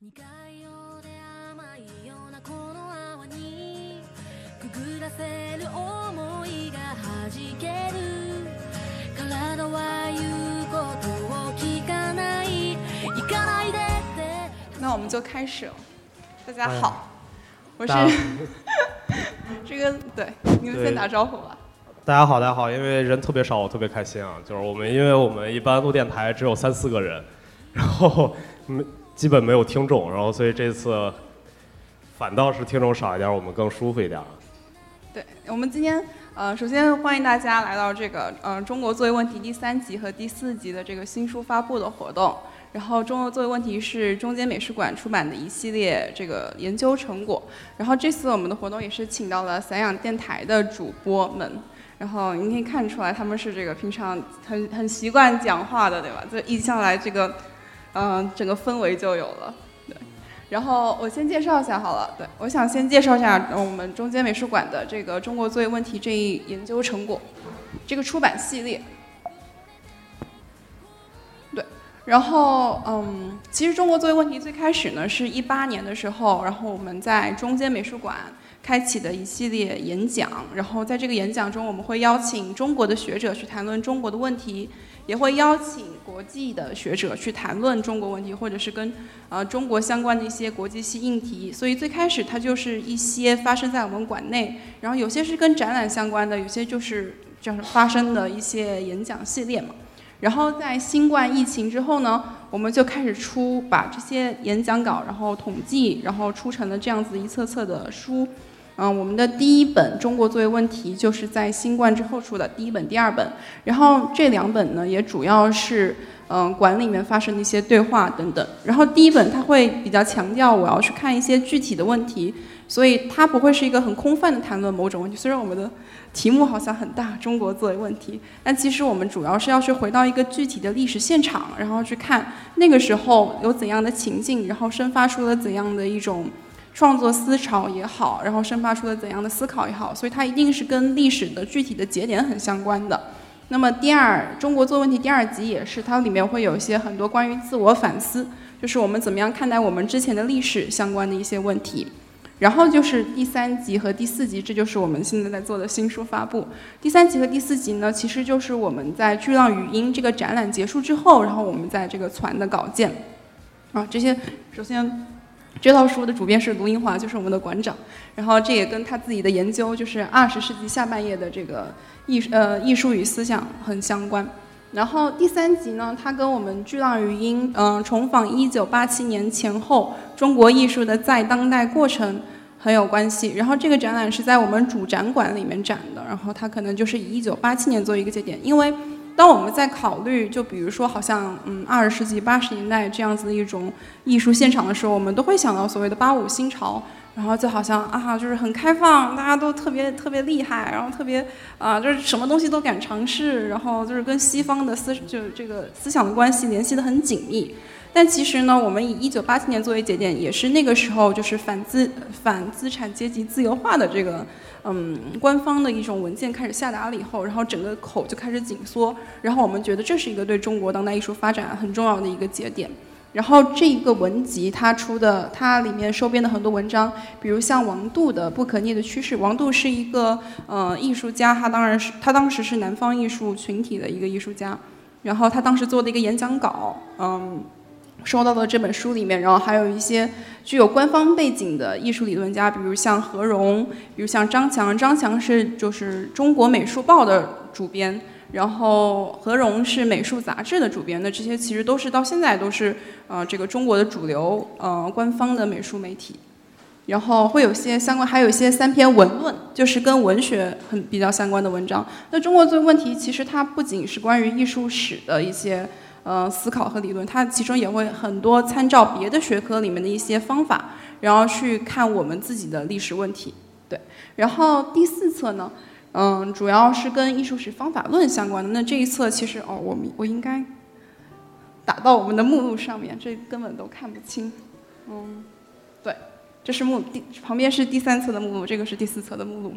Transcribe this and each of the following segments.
那我们就开始了。大家好，我是 这个对，你们先打招呼吧。大家好，大家好，因为人特别少，我特别开心啊。就是我们，因为我们一般录电台只有三四个人，然后没基本没有听众，然后所以这次反倒是听众少一点，我们更舒服一点。对，我们今天呃，首先欢迎大家来到这个呃《中国作为问题》第三集和第四集的这个新书发布的活动。然后，《中国作为问题》是中间美术馆出版的一系列这个研究成果。然后这次我们的活动也是请到了散养电台的主播们。然后你可以看出来，他们是这个平常很很习惯讲话的，对吧？这一上来这个，嗯、整个氛围就有了。对，然后我先介绍一下好了。对，我想先介绍一下我们中间美术馆的这个《中国作业问题》这一研究成果，这个出版系列。对，然后嗯，其实《中国作业问题》最开始呢是一八年的时候，然后我们在中间美术馆开启的一系列演讲，然后在这个演讲中，我们会邀请中国的学者去谈论中国的问题，也会邀请国际的学者去谈论中国问题，或者是跟呃中国相关的一些国际性议题。所以最开始它就是一些发生在我们馆内，然后有些是跟展览相关的，有些就是就是发生的一些演讲系列嘛。然后在新冠疫情之后呢，我们就开始出把这些演讲稿，然后统计，然后出成了这样子一册册的书。嗯，我们的第一本《中国作为问题》就是在新冠之后出的第一本、第二本。然后这两本呢，也主要是嗯馆里面发生的一些对话等等。然后第一本它会比较强调我要去看一些具体的问题，所以它不会是一个很空泛的谈论某种问题。虽然我们的题目好像很大，中国作为问题，但其实我们主要是要去回到一个具体的历史现场，然后去看那个时候有怎样的情境，然后生发出了怎样的一种创作思潮也好，然后生发出了怎样的思考也好，所以它一定是跟历史的具体的节点很相关的。那么第二，中国做问题第二集也是，它里面会有一些很多关于自我反思，就是我们怎么样看待我们之前的历史相关的一些问题。然后就是第三集和第四集，这就是我们现在在做的新书发布。第三集和第四集呢，其实就是我们在巨浪语音这个展览结束之后，然后我们在这个传的稿件。啊，这些首先这套书的主编是卢英华，就是我们的馆长。然后这也跟他自己的研究，就是二十世纪下半叶的这个艺呃艺术与思想很相关。然后第三集呢，它跟我们巨浪语音嗯、重访一九八七年前后中国艺术的在当代过程很有关系。然后这个展览是在我们主展馆里面展的，然后它可能就是以一九八七年作为一个节点，因为当我们在考虑，就比如说好像嗯二十世纪八十年代这样子的一种艺术现场的时候，我们都会想到所谓的八五新潮。然后就好像啊，就是很开放，大家都特别特别厉害，然后特别啊，就是什么东西都敢尝试，然后就是跟西方的思就这个思想的关系联系的很紧密。但其实呢，我们以一九八七年作为节点，也是那个时候就是反资反资产阶级自由化的这个嗯官方的一种文件开始下达了以后，然后整个口就开始紧缩，然后我们觉得这是一个对中国当代艺术发展很重要的一个节点。然后这一个文集它出的，它里面收编的很多文章，比如像王杜的《不可逆的趋势》。王杜是一个呃艺术家，他当然是他当时是南方艺术群体的一个艺术家，然后他当时做的一个演讲稿，嗯，收到的这本书里面，然后还有一些具有官方背景的艺术理论家，比如像何荣，比如像张强，张强是就是中国美术报的主编。然后何荣是美术杂志的主编，那这些其实都是到现在都是呃这个中国的主流呃官方的美术媒体。然后会有些相关，还有一些三篇文论，就是跟文学很比较相关的文章。那中国这个问题，其实它不仅是关于艺术史的一些呃思考和理论，它其中也会很多参照别的学科里面的一些方法，然后去看我们自己的历史问题。对，然后第四册呢？嗯，主要是跟艺术史方法论相关的。那这一册其实哦，我们我应该打到我们的目录上面，这根本都看不清。嗯，对，这是目第旁边是第三册的目录，这个是第四册的目录。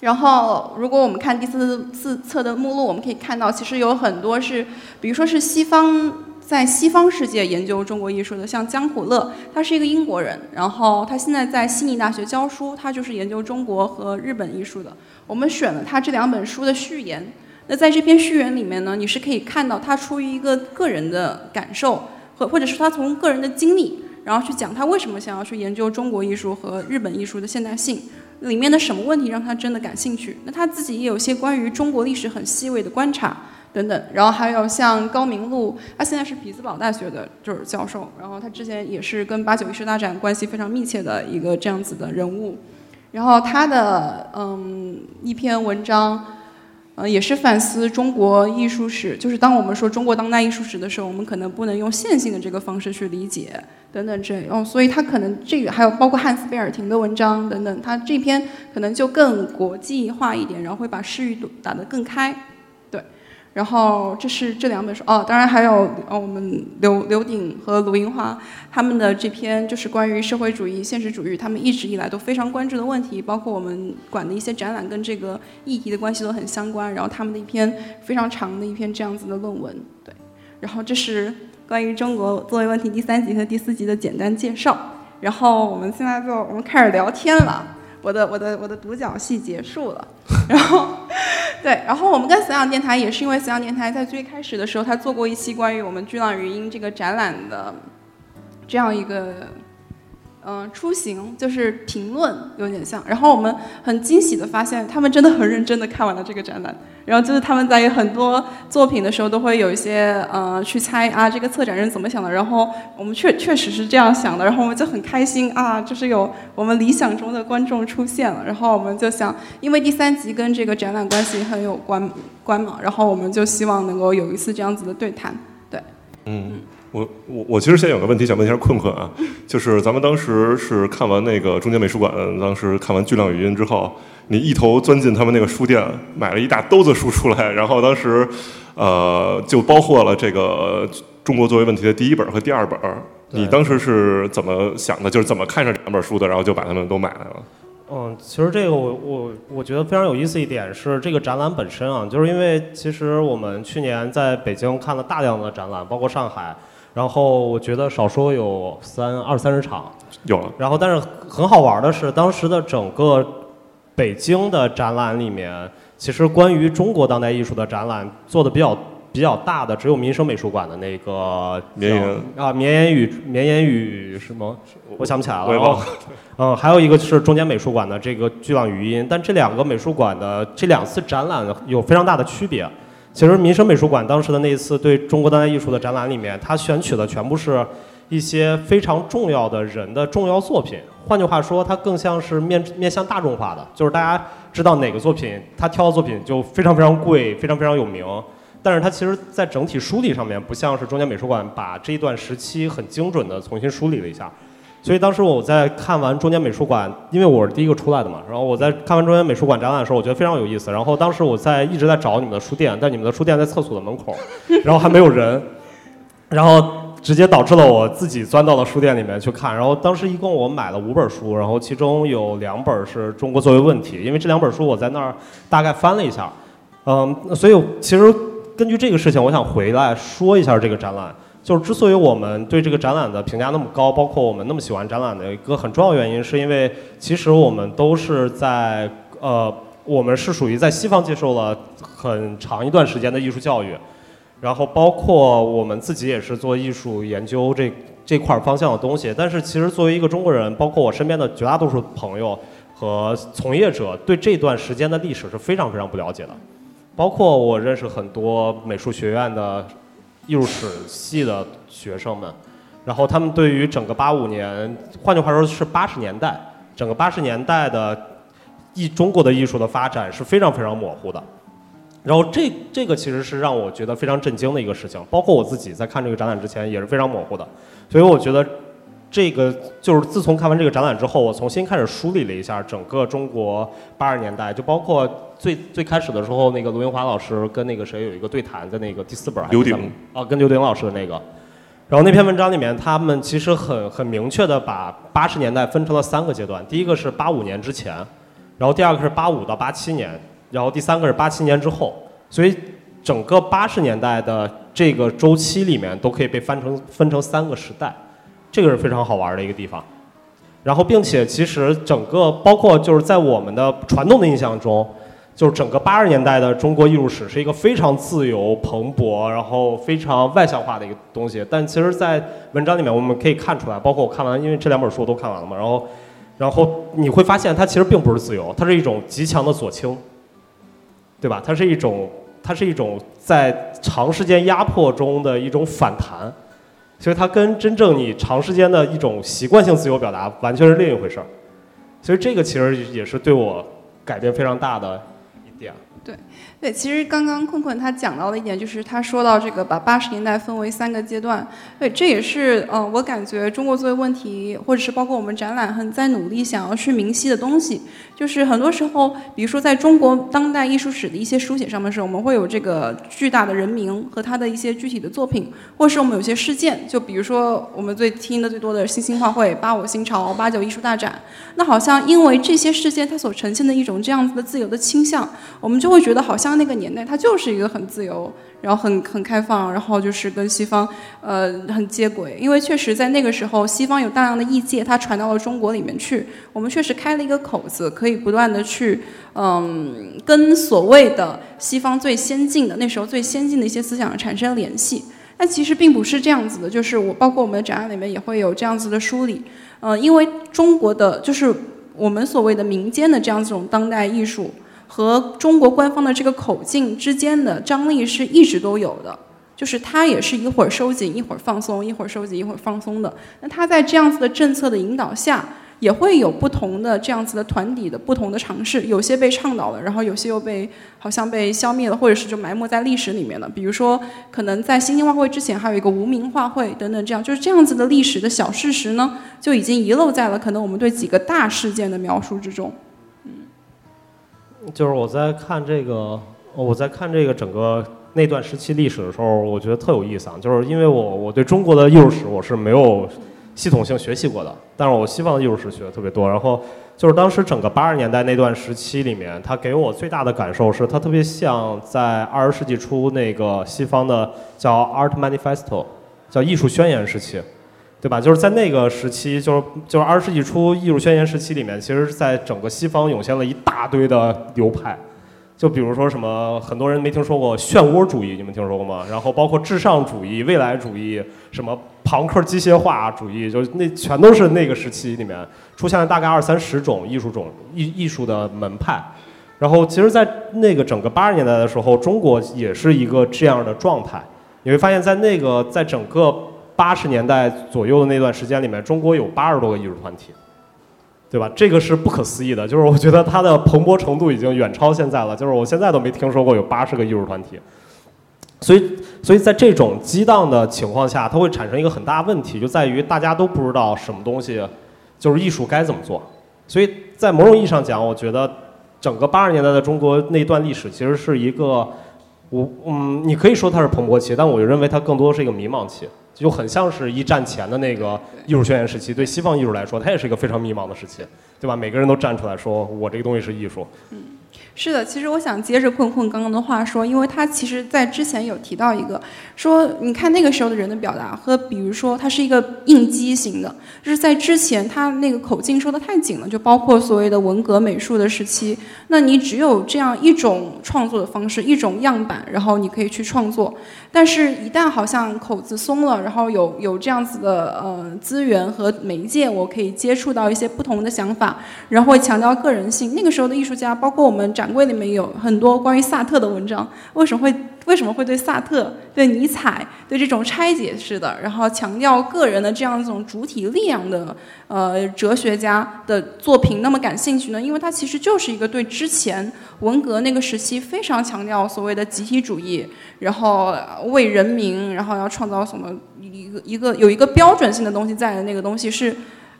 然后，如果我们看第四四册的目录，我们可以看到，其实有很多是，比如说是西方在西方世界研究中国艺术的，像江虎乐，他是一个英国人，然后他现在在悉尼大学教书，他就是研究中国和日本艺术的。我们选了他这两本书的序言，那在这篇序言里面呢，你是可以看到他出于一个个人的感受，或或者是他从个人的经历，然后去讲他为什么想要去研究中国艺术和日本艺术的现代性。里面的什么问题让他真的感兴趣？那他自己也有些关于中国历史很细微的观察等等。然后还有像高明路，他现在是匹兹堡大学的就是教授，然后他之前也是跟八九艺术大展关系非常密切的一个这样子的人物。然后他的嗯一篇文章。呃，也是反思中国艺术史，就是当我们说中国当代艺术史的时候，我们可能不能用线性的这个方式去理解，等等这哦，所以他可能这个还有包括汉斯贝尔廷的文章等等，他这篇可能就更国际化一点，然后会把视域打得更开。然后这是这两本书哦，当然还有哦，我们刘刘鼎和卢银花他们的这篇就是关于社会主义、现实主义，他们一直以来都非常关注的问题，包括我们管的一些展览跟这个议题的关系都很相关。然后他们的一篇非常长的一篇这样子的论文，对。然后这是关于中国作为问题第三集和第四集的简单介绍。然后我们现在就我们开始聊天了。我的我的我的独角戏结束了，然后，对，然后我们跟死养电台也是因为死养电台在最开始的时候，他做过一期关于我们巨浪语音这个展览的这样一个。嗯，出行就是评论有点像，然后我们很惊喜的发现，他们真的很认真的看完了这个展览，然后就是他们在很多作品的时候都会有一些呃去猜啊这个策展人怎么想的，然后我们确确实是这样想的，然后我们就很开心啊，就是有我们理想中的观众出现了，然后我们就想，因为第三集跟这个展览关系很有关关嘛，然后我们就希望能够有一次这样子的对谈，对，嗯。我我我其实先有个问题想问一下困困啊，就是咱们当时是看完那个中间美术馆，当时看完巨量语音之后，你一头钻进他们那个书店，买了一大兜子书出来，然后当时，呃，就包括了这个中国作为问题的第一本和第二本，你当时是怎么想的？就是怎么看上两本书的，然后就把它们都买来了？嗯，其实这个我我我觉得非常有意思一点是这个展览本身啊，就是因为其实我们去年在北京看了大量的展览，包括上海。然后我觉得少说有三二三十场，有了。然后但是很好玩的是，当时的整个北京的展览里面，其实关于中国当代艺术的展览做的比较比较大的，只有民生美术馆的那个绵延啊绵延语绵延语什么，我想不起来了。我也忘了。嗯，还有一个是中间美术馆的这个巨浪语音，但这两个美术馆的这两次展览有非常大的区别。其实民生美术馆当时的那一次对中国当代艺术的展览里面，它选取的全部是一些非常重要的人的重要作品。换句话说，它更像是面面向大众化的，就是大家知道哪个作品，他挑的作品就非常非常贵，非常非常有名。但是它其实，在整体梳理上面，不像是中间美术馆把这一段时期很精准的重新梳理了一下。所以当时我在看完中间美术馆，因为我是第一个出来的嘛，然后我在看完中间美术馆展览的时候，我觉得非常有意思。然后当时我在一直在找你们的书店，但你们的书店在厕所的门口，然后还没有人，然后直接导致了我自己钻到了书店里面去看。然后当时一共我买了五本书，然后其中有两本是中国作为问题，因为这两本书我在那儿大概翻了一下，嗯，所以其实根据这个事情，我想回来说一下这个展览。就是之所以我们对这个展览的评价那么高，包括我们那么喜欢展览的一个很重要原因，是因为其实我们都是在呃，我们是属于在西方接受了很长一段时间的艺术教育，然后包括我们自己也是做艺术研究这这块方向的东西。但是其实作为一个中国人，包括我身边的绝大多数朋友和从业者，对这段时间的历史是非常非常不了解的。包括我认识很多美术学院的。艺术史系的学生们，然后他们对于整个八五年，换句话说是八十年代，整个八十年代的艺中国的艺术的发展是非常非常模糊的。然后这这个其实是让我觉得非常震惊的一个事情，包括我自己在看这个展览之前也是非常模糊的。所以我觉得这个就是自从看完这个展览之后，我重新开始梳理了一下整个中国八十年代，就包括。最最开始的时候，那个卢云华老师跟那个谁有一个对谈，在那个第四本刘鼎啊，跟刘鼎老师的那个，然后那篇文章里面，他们其实很很明确的把八十年代分成了三个阶段，第一个是八五年之前，然后第二个是八五到八七年，然后第三个是八七年之后，所以整个八十年代的这个周期里面都可以被翻成分成三个时代，这个是非常好玩的一个地方。然后，并且其实整个包括就是在我们的传统的印象中，就是整个八十年代的中国艺术史是一个非常自由蓬勃，然后非常外向化的一个东西。但其实，在文章里面我们可以看出来，包括我看完，因为这两本书我都看完了嘛，然后，然后你会发现它其实并不是自由，它是一种极强的左倾，对吧？它是一种，它是一种在长时间压迫中的一种反弹。所以它跟真正你长时间的一种习惯性自由表达完全是另一回事儿，所以这个其实也是对我改变非常大的。对，其实刚刚困困他讲到的一点，就是他说到这个把八十年代分为三个阶段，对，这也是嗯，我感觉中国作为问题，或者是包括我们展览很在努力想要去明晰的东西，就是很多时候，比如说在中国当代艺术史的一些书写上面时，我们会有这个巨大的人名和他的一些具体的作品，或是我们有些事件，就比如说我们最听的最多的新兴画会、八五新潮、八九艺术大展，那好像因为这些事件它所呈现的一种这样子的自由的倾向，我们就会觉得好像。像那个年代，它就是一个很自由，然后很很开放，然后就是跟西方呃很接轨。因为确实在那个时候，西方有大量的异界，它传到了中国里面去。我们确实开了一个口子，可以不断的去嗯跟所谓的西方最先进的那时候最先进的一些思想产生联系。但其实并不是这样子的，就是我包括我们的展览里面也会有这样子的梳理。嗯，因为中国的就是我们所谓的民间的这样子种当代艺术。和中国官方的这个口径之间的张力是一直都有的，就是它也是一会儿收紧，一会儿放松，一会儿收紧，一会儿放松的。那它在这样子的政策的引导下，也会有不同的这样子的团体的不同的尝试，有些被倡导了，然后有些又被好像被消灭了，或者是就埋没在历史里面了。比如说，可能在新兴画会之前还有一个无名画会等等，这样就是这样子的历史的小事实呢，就已经遗漏在了可能我们对几个大事件的描述之中。就是我在看这个，我在看这个整个那段时期历史的时候，我觉得特有意思啊。就是因为我我对中国的艺术史我是没有系统性学习过的，但是我西方的艺术史学的特别多。然后就是当时整个八十年代那段时期里面，它给我最大的感受是，它特别像在二十世纪初那个西方的叫 Art Manifesto，叫艺术宣言时期。对吧？就是在那个时期，就是就是二十世纪初艺术宣言时期里面，其实在整个西方涌现了一大堆的流派，就比如说什么，很多人没听说过漩涡主义，你们听说过吗？然后包括至上主义、未来主义，什么朋克机械化主义，就是那全都是那个时期里面出现了大概二三十种艺术种艺艺术的门派。然后其实，在那个整个八十年代的时候，中国也是一个这样的状态。你会发现在那个在整个。八十年代左右的那段时间里面，中国有八十多个艺术团体，对吧？这个是不可思议的，就是我觉得它的蓬勃程度已经远超现在了。就是我现在都没听说过有八十个艺术团体，所以，所以在这种激荡的情况下，它会产生一个很大问题，就在于大家都不知道什么东西就是艺术该怎么做。所以在某种意义上讲，我觉得整个八十年代的中国那段历史其实是一个，我嗯，你可以说它是蓬勃期，但我就认为它更多是一个迷茫期。就很像是一战前的那个艺术宣言时期，对西方艺术来说，它也是一个非常迷茫的时期，对吧？每个人都站出来说，我这个东西是艺术。嗯。是的，其实我想接着困困刚刚的话说，因为他其实在之前有提到一个，说你看那个时候的人的表达和比如说他是一个应激型的，就是在之前他那个口径收的太紧了，就包括所谓的文革美术的时期，那你只有这样一种创作的方式，一种样板，然后你可以去创作，但是一旦好像口子松了，然后有有这样子的呃资源和媒介，我可以接触到一些不同的想法，然后会强调个人性。那个时候的艺术家，包括我们展。展柜里面有很多关于萨特的文章，为什么会为什么会对萨特、对尼采、对这种拆解式的，然后强调个人的这样一种主体力量的呃哲学家的作品那么感兴趣呢？因为它其实就是一个对之前文革那个时期非常强调所谓的集体主义，然后为人民，然后要创造什么一个一个有一个标准性的东西在的那个东西是。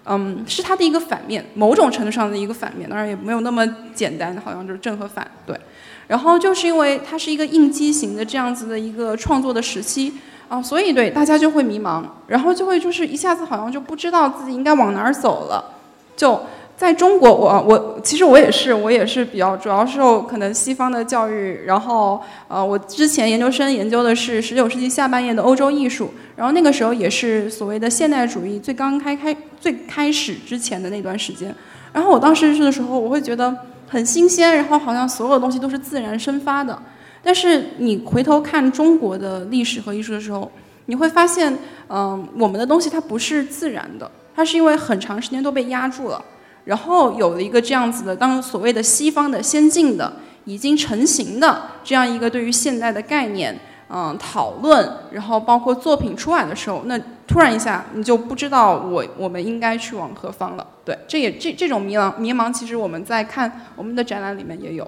嗯，是它的一个反面，某种程度上的一个反面，当然也没有那么简单，好像就是正和反，对。然后就是因为它是一个应激型的这样子的一个创作的时期啊，所以对大家就会迷茫，然后就会就是一下子好像就不知道自己应该往哪儿走了。就在中国，我我其实我也是，我也是比较主要受可能西方的教育，然后呃，我之前研究生研究的是十九世纪下半叶的欧洲艺术，然后那个时候也是所谓的现代主义最刚开开最开始之前的那段时间，然后我当时去的时候，我会觉得很新鲜，然后好像所有东西都是自然生发的，但是你回头看中国的历史和艺术的时候，你会发现，嗯、我们的东西它不是自然的，它是因为很长时间都被压住了。然后有了一个这样子的，当所谓的西方的先进的已经成型的这样一个对于现代的概念，嗯，讨论，然后包括作品出来的时候，那突然一下你就不知道我我们应该去往何方了。对，这也这这种迷茫迷茫，其实我们在看我们的展览里面也有。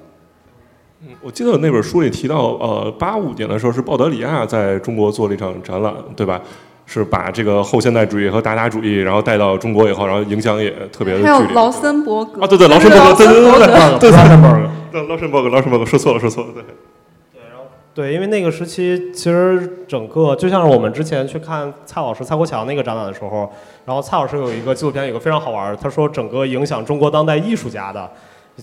嗯我记得那本书里提到，呃，八五年的时候是鲍德里亚在中国做了一场展览，对吧？是把这个后现代主义和达达主义，然后带到中国以后，然后影响也特别的剧烈。还有劳森伯格啊，对对，劳森伯格，对对对对对，对劳森伯格。对劳森伯格，劳森伯格，说错了，说错了，对。对，因为那个时期其实整个就像是我们之前去看蔡老师蔡国强那个展览的时候，然后蔡老师有一个纪录片，有个非常好玩儿，他说整个影响中国当代艺术家的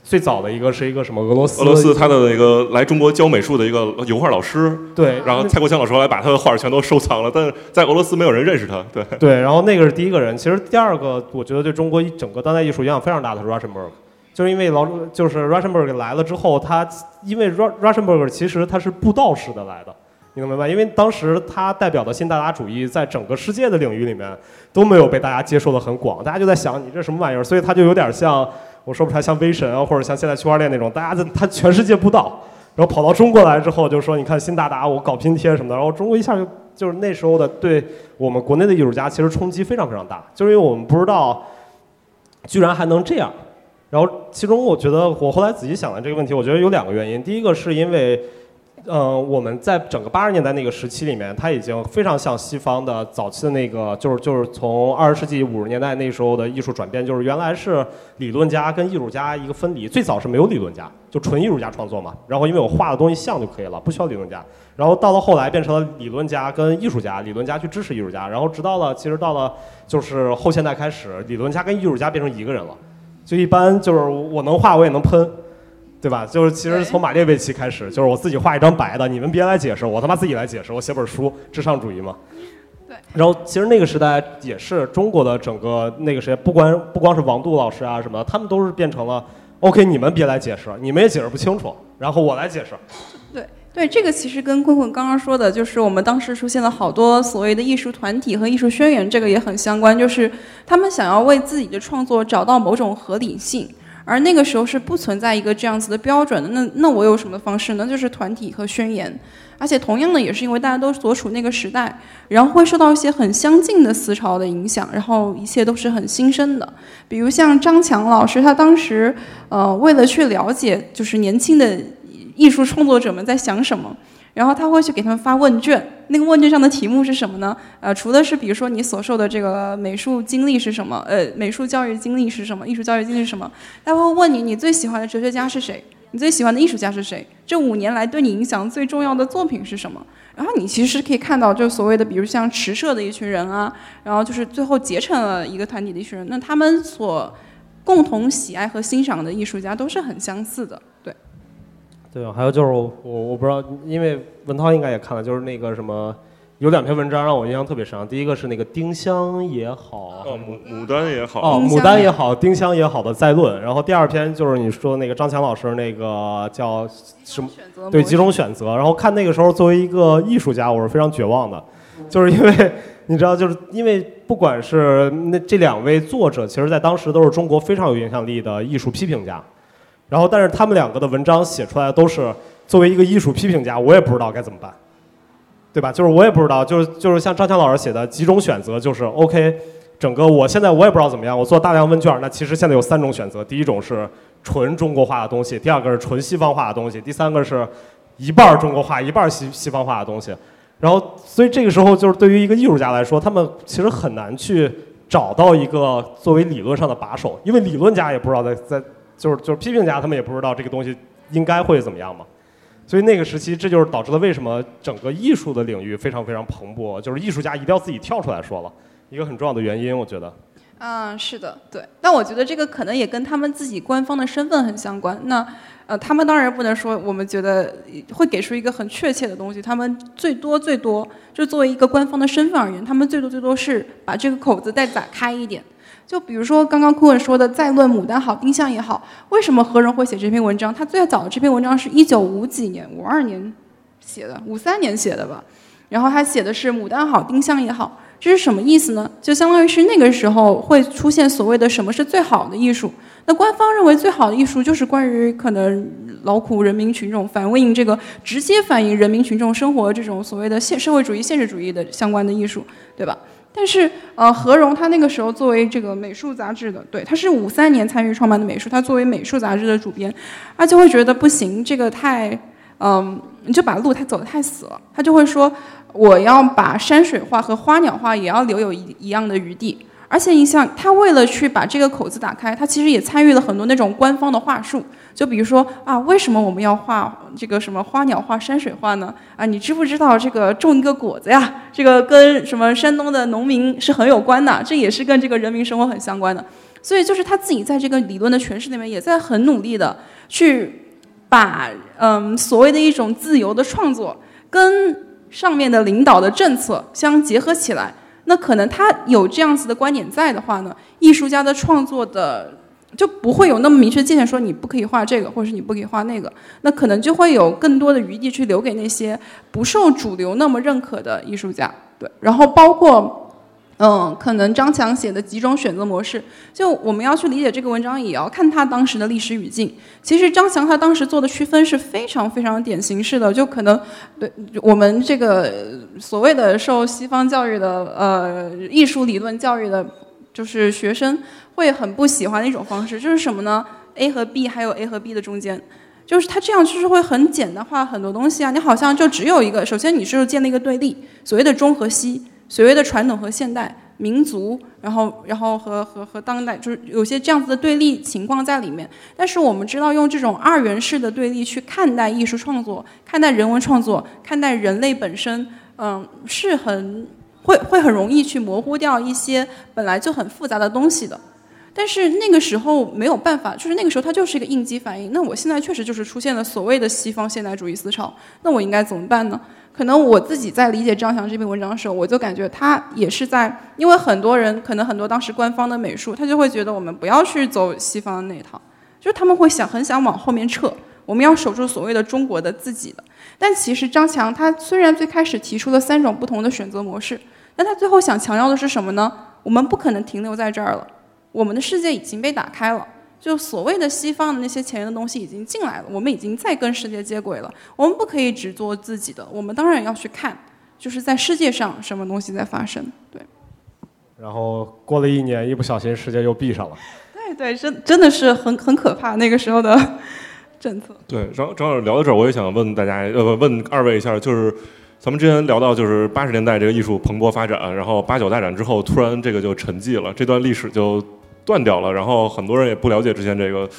最早的一个是一个什么俄罗斯俄罗斯他的那个来中国教美术的一个油画老师，对，然后蔡国强老师后来把他的画全都收藏了，但是在俄罗斯没有人认识他，对 对，然后那个是第一个人，其实第二个我觉得对中国整个当代艺术影响非常大的是 Rauschenberg。就是因为老就是 Rauschenberg 来了之后，他因为 Rauschenberg 其实他是布道式的来的，你能明白？因为当时他代表的新达达主义在整个世界的领域里面都没有被大家接受的很广，大家就在想你这什么玩意儿，所以他就有点像我说不出来像威神啊，或者像现在区块链那种，大家在他全世界不到，然后跑到中国来之后就说你看新达达我搞拼贴什么的，然后中国一下就就是那时候的对我们国内的艺术家其实冲击非常非常大，就是因为我们不知道居然还能这样。然后，其中我觉得我后来仔细想了这个问题，我觉得有两个原因。第一个是因为，呃，我们在整个八十年代那个时期里面，它已经非常像西方的早期的那个，就是就是从二十世纪五十年代那时候的艺术转变，就是原来是理论家跟艺术家一个分离，最早是没有理论家，就纯艺术家创作嘛。然后因为我画的东西像就可以了，不需要理论家。然后到了后来变成了理论家跟艺术家，理论家去支持艺术家。然后直到了其实到了就是后现代开始，理论家跟艺术家变成一个人了。就一般就是我能画我也能喷，对吧？就是其实从马列维奇开始，就是我自己画一张白的，你们别来解释，我他妈自己来解释，我写本书，至上主义嘛。对。然后其实那个时代也是中国的整个那个时代，不光不光是王杜老师啊什么的，他们都是变成了 OK，你们别来解释，你们也解释不清楚，然后我来解释。对对，这个其实跟坤坤刚刚说的，就是我们当时出现了好多所谓的艺术团体和艺术宣言，这个也很相关，就是他们想要为自己的创作找到某种合理性，而那个时候是不存在一个这样子的标准的。那那我有什么方式呢？就是团体和宣言，而且同样的也是因为大家都所处那个时代，然后会受到一些很相近的思潮的影响，然后一切都是很新生的。比如像张强老师，他当时呃为了去了解就是年轻的。艺术创作者们在想什么，然后他会去给他们发问卷。那个问卷上的题目是什么呢？呃，除了是比如说你所受的这个美术经历是什么，呃，美术教育经历是什么，艺术教育经历是什么，他会问你你最喜欢的哲学家是谁，你最喜欢的艺术家是谁，这五年来对你影响最重要的作品是什么。然后你其实可以看到，就所谓的比如像池社的一群人啊，然后就是最后结成了一个团体的一群人，那他们所共同喜爱和欣赏的艺术家都是很相似的，对。对，还有就是我我不知道，因为文涛应该也看了，就是那个什么，有两篇文章让我印象特别深。第一个是那个丁香也好，哦，牡牡丹也好，哦，牡丹也好，丁香也好的再论。然后第二篇就是你说那个张强老师那个叫什么？对，几种选择。然后看那个时候作为一个艺术家，我是非常绝望的，就是因为你知道，就是因为不管是那这两位作者，其实在当时都是中国非常有影响力的艺术批评家。然后，但是他们两个的文章写出来都是作为一个艺术批评家，我也不知道该怎么办，对吧？就是我也不知道，就是就是像张强老师写的几种选择，就是 OK，整个我现在我也不知道怎么样，我做大量问卷，那其实现在有三种选择，第一种是纯中国化的东西，第二个是纯西方化的东西，第三个是一半中国化一半西西方化的东西。然后，所以这个时候就是对于一个艺术家来说，他们其实很难去找到一个作为理论上的把手，因为理论家也不知道在在。就是就是批评家，他们也不知道这个东西应该会怎么样嘛，所以那个时期，这就是导致了为什么整个艺术的领域非常非常蓬勃，就是艺术家一定要自己跳出来说了，一个很重要的原因，我觉得。嗯，是的，对。但我觉得这个可能也跟他们自己官方的身份很相关。那呃，他们当然不能说我们觉得会给出一个很确切的东西。他们最多最多就作为一个官方的身份而言，他们最多最多是把这个口子再打开一点。就比如说刚刚库文说的，再论牡丹好，丁香也好，为什么何人会写这篇文章？他最早的这篇文章是一九五几年，五二年写的，五三年写的吧。然后他写的是牡丹好，丁香也好。这是什么意思呢？就相当于是那个时候会出现所谓的什么是最好的艺术？那官方认为最好的艺术就是关于可能劳苦人民群众，反映这个直接反映人民群众生活这种所谓的现社会主义现实主义的相关的艺术，对吧？但是呃，何荣他那个时候作为这个美术杂志的，对，他是五三年参与创办的美术，他作为美术杂志的主编，他就会觉得不行，这个太嗯，你就把路太走得太死了，他就会说。我要把山水画和花鸟画也要留有一一样的余地，而且你想，他为了去把这个口子打开，他其实也参与了很多那种官方的话术，就比如说啊，为什么我们要画这个什么花鸟画、山水画呢？啊，你知不知道这个种一个果子呀？这个跟什么山东的农民是很有关的，这也是跟这个人民生活很相关的。所以就是他自己在这个理论的诠释里面，也在很努力的去把嗯所谓的一种自由的创作跟。上面的领导的政策相结合起来，那可能他有这样子的观点在的话呢，艺术家的创作的就不会有那么明确界限，说你不可以画这个，或者是你不可以画那个，那可能就会有更多的余地去留给那些不受主流那么认可的艺术家。对，然后包括。嗯，可能张强写的几种选择模式，就我们要去理解这个文章，也要看他当时的历史语境。其实张强他当时做的区分是非常非常典型式的，就可能对我们这个所谓的受西方教育的呃艺术理论教育的，就是学生会很不喜欢的一种方式，就是什么呢？A 和 B 还有 A 和 B 的中间，就是他这样就是会很简单化很多东西啊。你好像就只有一个，首先你是建立一个对立，所谓的中和西。所谓的传统和现代、民族，然后然后和和和当代，就是有些这样子的对立情况在里面。但是我们知道，用这种二元式的对立去看待艺术创作、看待人文创作、看待人类本身，嗯，是很会会很容易去模糊掉一些本来就很复杂的东西的。但是那个时候没有办法，就是那个时候它就是一个应激反应。那我现在确实就是出现了所谓的西方现代主义思潮，那我应该怎么办呢？可能我自己在理解张翔这篇文章的时候，我就感觉他也是在，因为很多人可能很多当时官方的美术，他就会觉得我们不要去走西方的那一套，就是他们会想很想往后面撤，我们要守住所谓的中国的自己的。但其实张强他虽然最开始提出了三种不同的选择模式，但他最后想强调的是什么呢？我们不可能停留在这儿了，我们的世界已经被打开了。就所谓的西方的那些前沿的东西已经进来了，我们已经在跟世界接轨了。我们不可以只做自己的，我们当然要去看，就是在世界上什么东西在发生。对。然后过了一年，一不小心世界又闭上了。对对，真真的是很很可怕那个时候的政策。对，张张老师聊到这儿，我也想问大家，呃，问二位一下，就是咱们之前聊到，就是八十年代这个艺术蓬勃发展，然后八九大展之后，突然这个就沉寂了，这段历史就。断掉了，然后很多人也不了解之前这个，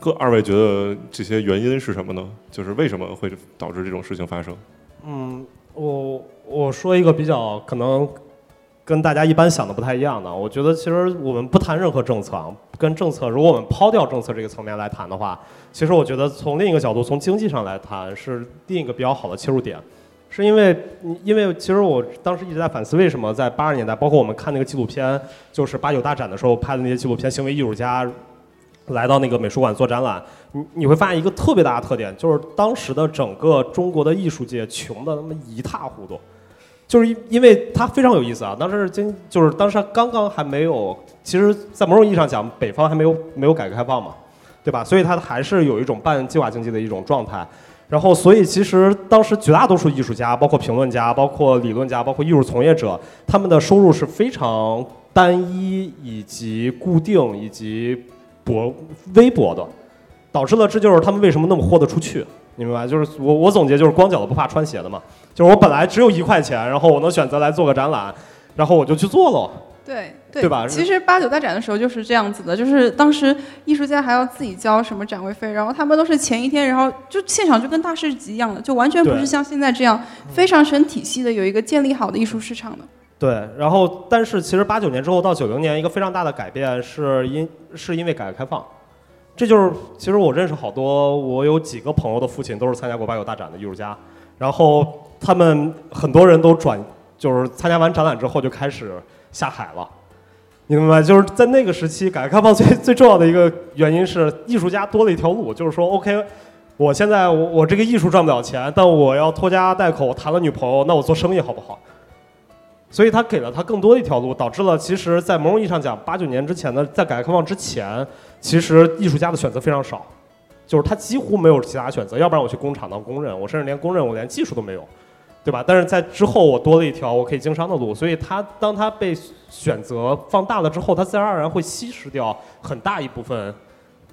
各二位觉得这些原因是什么呢？就是为什么会导致这种事情发生？嗯，我我说一个比较可能跟大家一般想的不太一样的，我觉得其实我们不谈任何政策啊，跟政策，如果我们抛掉政策这个层面来谈的话，其实我觉得从另一个角度，从经济上来谈是另一个比较好的切入点。是因为，因为其实我当时一直在反思，为什么在八十年代，包括我们看那个纪录片，就是八九大展的时候拍的那些纪录片，行为艺术家来到那个美术馆做展览，你你会发现一个特别大的特点，就是当时的整个中国的艺术界穷的那么一塌糊涂，就是因因为它非常有意思啊，当时经就是当时刚刚还没有，其实，在某种意义上讲，北方还没有没有改革开放嘛，对吧？所以它还是有一种半计划经济的一种状态。然后，所以其实当时绝大多数艺术家，包括评论家、包括理论家、包括艺术从业者，他们的收入是非常单一、以及固定、以及薄微薄的，导致了这就是他们为什么那么豁得出去，你明白？就是我我总结就是光脚的不怕穿鞋的嘛，就是我本来只有一块钱，然后我能选择来做个展览，然后我就去做了。对对。吧？其实八九大展的时候就是这样子的，就是当时艺术家还要自己交什么展位费，然后他们都是前一天，然后就现场就跟大市集一样的，就完全不是像现在这样非常成体系的有一个建立好的艺术市场的。对，然后但是其实八九年之后到九零年一个非常大的改变是因是因为改革开放，这就是其实我认识好多我有几个朋友的父亲都是参加过八九大展的艺术家，然后他们很多人都转就是参加完展览之后就开始下海了。你明白？就是在那个时期，改革开放最 最重要的一个原因是艺术家多了一条路，就是说，OK，我现在我我这个艺术赚不了钱，但我要拖家带口谈了女朋友，那我做生意好不好？所以他给了他更多的一条路，导致了其实，在某种意义上讲，八九年之前的，在改革开放之前，其实艺术家的选择非常少，就是他几乎没有其他选择，要不然我去工厂当工人，我甚至连工人我连技术都没有。对吧？但是在之后我多了一条我可以经商的路，所以他当他被选择放大了之后，他自然而然会稀释掉很大一部分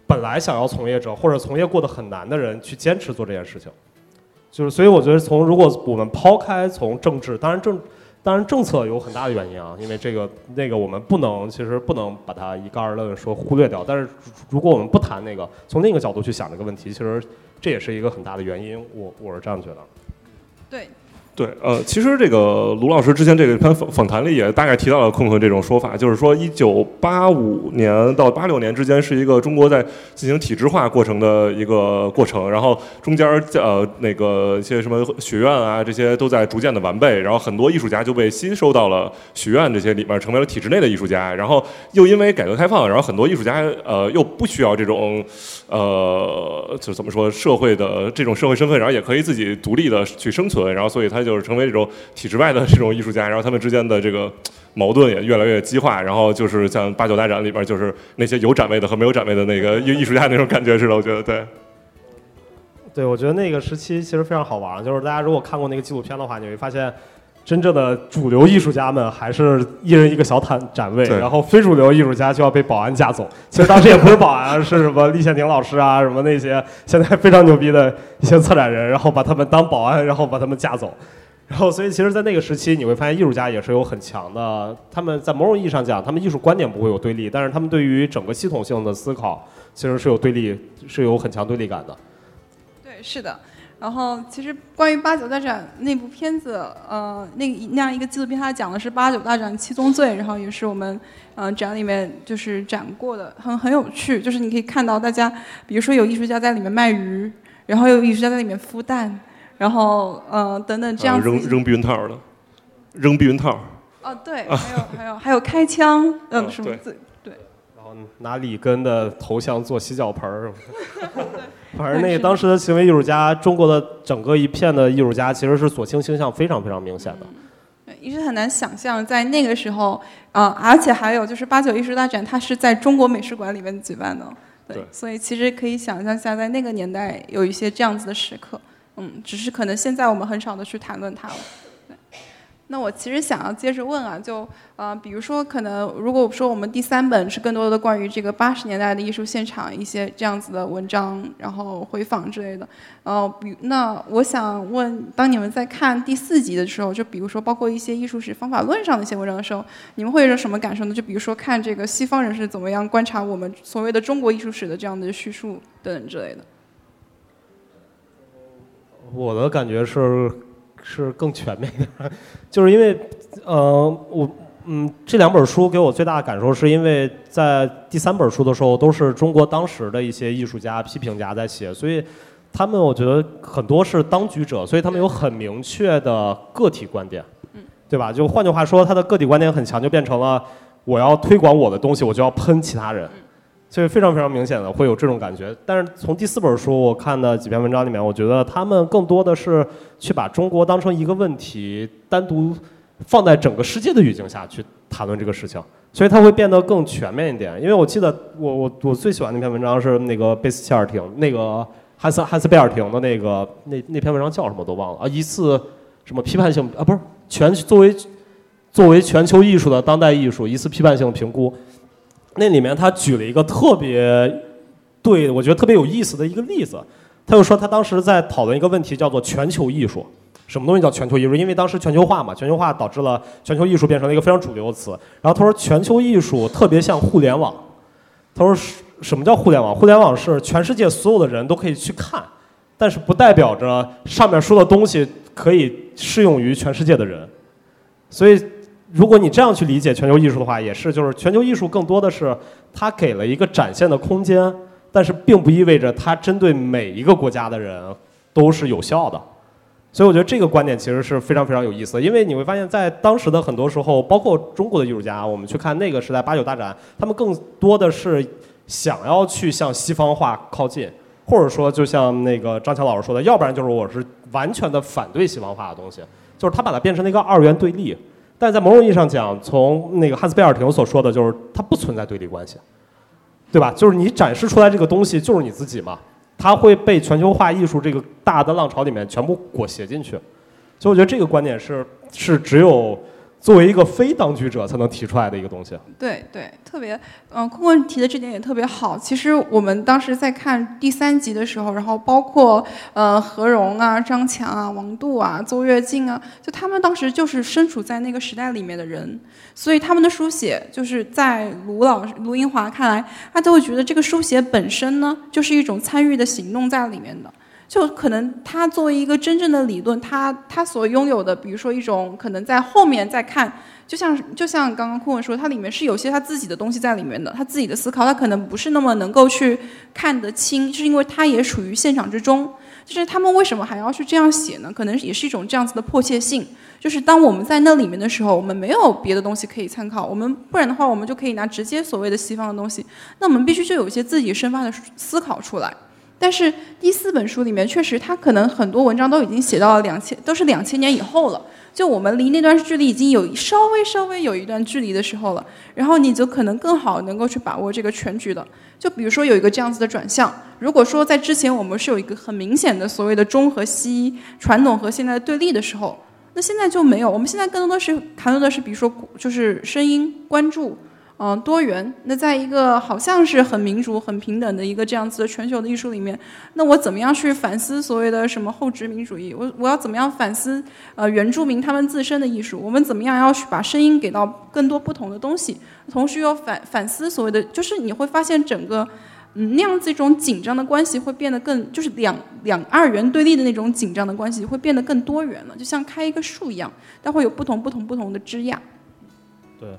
本来想要从业者或者从业过得很难的人去坚持做这件事情。就是所以我觉得从如果我们抛开从政治，当然政当然政策有很大的原因啊，因为这个那个我们不能其实不能把它一概而论说忽略掉。但是如果我们不谈那个，从另一个角度去想这个问题，其实这也是一个很大的原因。我我是这样觉得。对。对，呃，其实这个卢老师之前这个篇访访谈里也大概提到了困困这种说法，就是说，一九八五年到八六年之间是一个中国在进行体制化过程的一个过程，然后中间呃那个一些什么学院啊这些都在逐渐的完备，然后很多艺术家就被吸收到了学院这些里面，成为了体制内的艺术家，然后又因为改革开放，然后很多艺术家呃又不需要这种呃就怎么说社会的这种社会身份，然后也可以自己独立的去生存，然后所以他就。就是成为这种体制外的这种艺术家，然后他们之间的这个矛盾也越来越激化，然后就是像八九大展里边，就是那些有展位的和没有展位的那个艺艺术家那种感觉似的，我觉得对。对，我觉得那个时期其实非常好玩，就是大家如果看过那个纪录片的话，你会发现，真正的主流艺术家们还是一人一个小展展位，然后非主流艺术家就要被保安架走。其实当时也不是保安，是什么立宪廷老师啊，什么那些现在非常牛逼的一些策展人，然后把他们当保安，然后把他们架走。然后，所以其实，在那个时期，你会发现艺术家也是有很强的。他们在某种意义上讲，他们艺术观点不会有对立，但是他们对于整个系统性的思考，其实是有对立，是有很强对立感的。对，是的。然后，其实关于八九大展那部片子，呃，那那样一个纪录片，它讲的是八九大展七宗罪，然后也是我们呃展里面就是展过的，很很有趣。就是你可以看到大家，比如说有艺术家在里面卖鱼，然后有艺术家在里面孵蛋。然后，呃，等等，这样扔扔避孕套的，扔避孕套。哦，对，还有还有还有开枪，嗯，什么对对。然后拿里根的头像做洗脚盆儿。反正那个当时的行为艺术家，中国的整个一片的艺术家，其实是左倾倾向非常非常明显的。对，一直很难想象在那个时候，啊，而且还有就是八九艺术大展，它是在中国美术馆里面举办的。对。所以其实可以想象下，在那个年代有一些这样子的时刻。嗯，只是可能现在我们很少的去谈论它了。那我其实想要接着问啊，就呃，比如说可能如果说我们第三本是更多的关于这个八十年代的艺术现场一些这样子的文章，然后回访之类的，呃，比那我想问，当你们在看第四集的时候，就比如说包括一些艺术史方法论上的一些文章的时候，你们会有什么感受呢？就比如说看这个西方人是怎么样观察我们所谓的中国艺术史的这样的叙述等等之类的。我的感觉是，是更全面一点，就是因为，呃，我，嗯，这两本书给我最大的感受，是因为在第三本书的时候，都是中国当时的一些艺术家、批评家在写，所以他们我觉得很多是当局者，所以他们有很明确的个体观点，对吧？就换句话说，他的个体观点很强，就变成了我要推广我的东西，我就要喷其他人。所以非常非常明显的会有这种感觉，但是从第四本书我看的几篇文章里面，我觉得他们更多的是去把中国当成一个问题，单独放在整个世界的语境下去谈论这个事情，所以它会变得更全面一点。因为我记得我我我最喜欢那篇文章是那个贝斯切尔廷，那个汉斯汉斯贝尔廷的那个那那篇文章叫什么都忘了啊，一次什么批判性啊不是全作为作为全球艺术的当代艺术一次批判性评估。那里面他举了一个特别对我觉得特别有意思的一个例子，他就说他当时在讨论一个问题，叫做全球艺术。什么东西叫全球艺术？因为当时全球化嘛，全球化导致了全球艺术变成了一个非常主流的词。然后他说，全球艺术特别像互联网。他说，什么叫互联网？互联网是全世界所有的人都可以去看，但是不代表着上面说的东西可以适用于全世界的人。所以。如果你这样去理解全球艺术的话，也是就是全球艺术更多的是它给了一个展现的空间，但是并不意味着它针对每一个国家的人都是有效的。所以我觉得这个观点其实是非常非常有意思的，因为你会发现在当时的很多时候，包括中国的艺术家，我们去看那个时代八九大展，他们更多的是想要去向西方化靠近，或者说就像那个张强老师说的，要不然就是我是完全的反对西方化的东西，就是他把它变成了一个二元对立。但在某种意义上讲，从那个汉斯贝尔廷所说的就是它不存在对立关系，对吧？就是你展示出来这个东西就是你自己嘛。它会被全球化艺术这个大的浪潮里面全部裹挟进去，所以我觉得这个观点是是只有作为一个非当局者才能提出来的一个东西。对对，特别，嗯，坤坤提的这点也特别好。其实我们当时在看第三集的时候，然后包括呃何荣啊、张强啊、王杜啊、邹跃进啊，就他们当时就是身处在那个时代里面的人。所以他们的书写，就是在卢老卢英华看来，他就会觉得这个书写本身呢，就是一种参与的行动在里面的。就可能他作为一个真正的理论，他他所拥有的，比如说一种可能在后面再看，就像就像刚刚坤文说，它里面是有些他自己的东西在里面的，他自己的思考，他可能不是那么能够去看得清，是因为他也处于现场之中。就是他们为什么还要去这样写呢？可能也是一种这样子的迫切性。就是当我们在那里面的时候，我们没有别的东西可以参考，我们不然的话，我们就可以拿直接所谓的西方的东西。那我们必须就有一些自己生发的思考出来。但是第四本书里面，确实它可能很多文章都已经写到了两千，都是两千年以后了。就我们离那段距离已经有稍微稍微有一段距离的时候了，然后你就可能更好能够去把握这个全局的。就比如说有一个这样子的转向，如果说在之前我们是有一个很明显的所谓的中和西、传统和现在对立的时候。那现在就没有，我们现在更多的是谈论的是，比如说就是声音关注，嗯，多元。那在一个好像是很民主、很平等的一个这样子的全球的艺术里面，那我怎么样去反思所谓的什么后殖民主义？我我要怎么样反思呃原住民他们自身的艺术？我们怎么样要去把声音给到更多不同的东西？同时又反反思所谓的，就是你会发现整个。嗯，那样子一种紧张的关系会变得更，就是两两二元对立的那种紧张的关系会变得更多元了，就像开一个树一样，它会有不同不同不同的枝桠。对，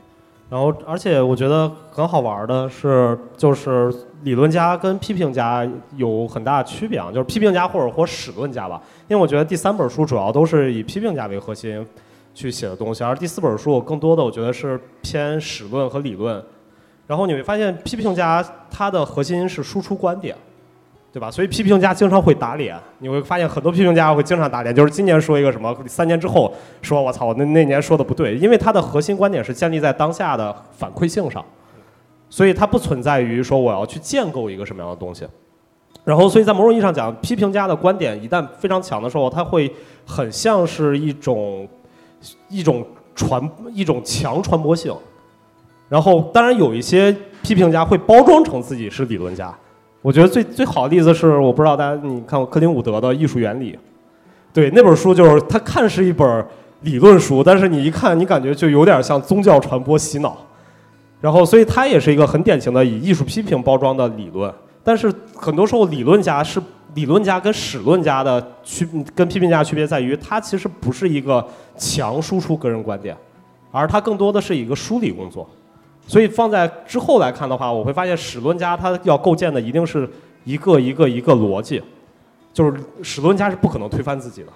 然后而且我觉得很好玩的是，就是理论家跟批评家有很大区别啊，就是批评家或者或史论家吧，因为我觉得第三本书主要都是以批评家为核心去写的东西，而第四本书更多的我觉得是偏史论和理论。然后你会发现，批评家他的核心是输出观点，对吧？所以批评家经常会打脸。你会发现很多批评家会经常打脸，就是今年说一个什么，三年之后说我操，我那那年说的不对，因为他的核心观点是建立在当下的反馈性上，所以它不存在于说我要去建构一个什么样的东西。然后，所以在某种意义上讲，批评家的观点一旦非常强的时候，它会很像是一种一种传一种强传播性。然后，当然有一些批评家会包装成自己是理论家。我觉得最最好的例子是，我不知道大家你看过克林伍德的《艺术原理》，对那本书就是它看是一本理论书，但是你一看，你感觉就有点像宗教传播洗脑。然后，所以它也是一个很典型的以艺术批评包装的理论。但是很多时候，理论家是理论家跟史论家的区跟批评家区别在于，他其实不是一个强输出个人观点，而他更多的是一个梳理工作。所以放在之后来看的话，我会发现史论家他要构建的一定是一个一个一个逻辑，就是史论家是不可能推翻自己的，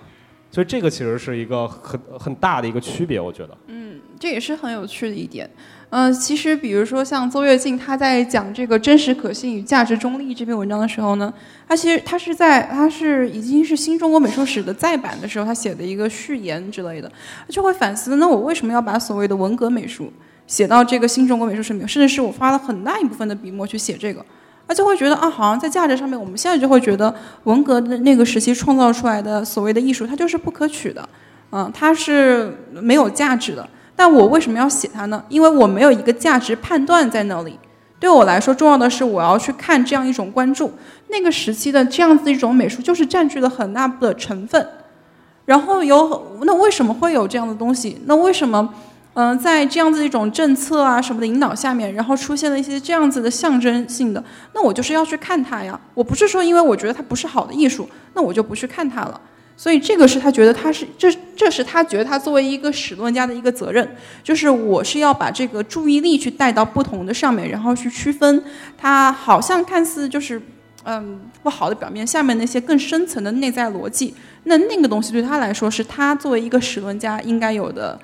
所以这个其实是一个很很大的一个区别，我觉得。嗯，这也是很有趣的一点。嗯，其实比如说像邹跃进他在讲这个真实可信与价值中立这篇文章的时候呢，他其实他是在他是已经是新中国美术史的再版的时候，他写的一个序言之类的，就会反思：那我为什么要把所谓的文革美术？写到这个新中国美术史里面，甚至是我花了很大一部分的笔墨去写这个，而且会觉得啊，好像在价值上面，我们现在就会觉得文革的那个时期创造出来的所谓的艺术，它就是不可取的，嗯，它是没有价值的。但我为什么要写它呢？因为我没有一个价值判断在那里。对我来说，重要的是我要去看这样一种关注，那个时期的这样子一种美术，就是占据了很大的成分。然后有那为什么会有这样的东西？那为什么？嗯，在这样子一种政策啊什么的引导下面，然后出现了一些这样子的象征性的，那我就是要去看它呀。我不是说因为我觉得它不是好的艺术，那我就不去看它了。所以这个是他觉得他是这这是他觉得他作为一个史论家的一个责任，就是我是要把这个注意力去带到不同的上面，然后去区分他好像看似就是嗯不好的表面下面那些更深层的内在逻辑，那那个东西对他来说是他作为一个史论家应该有的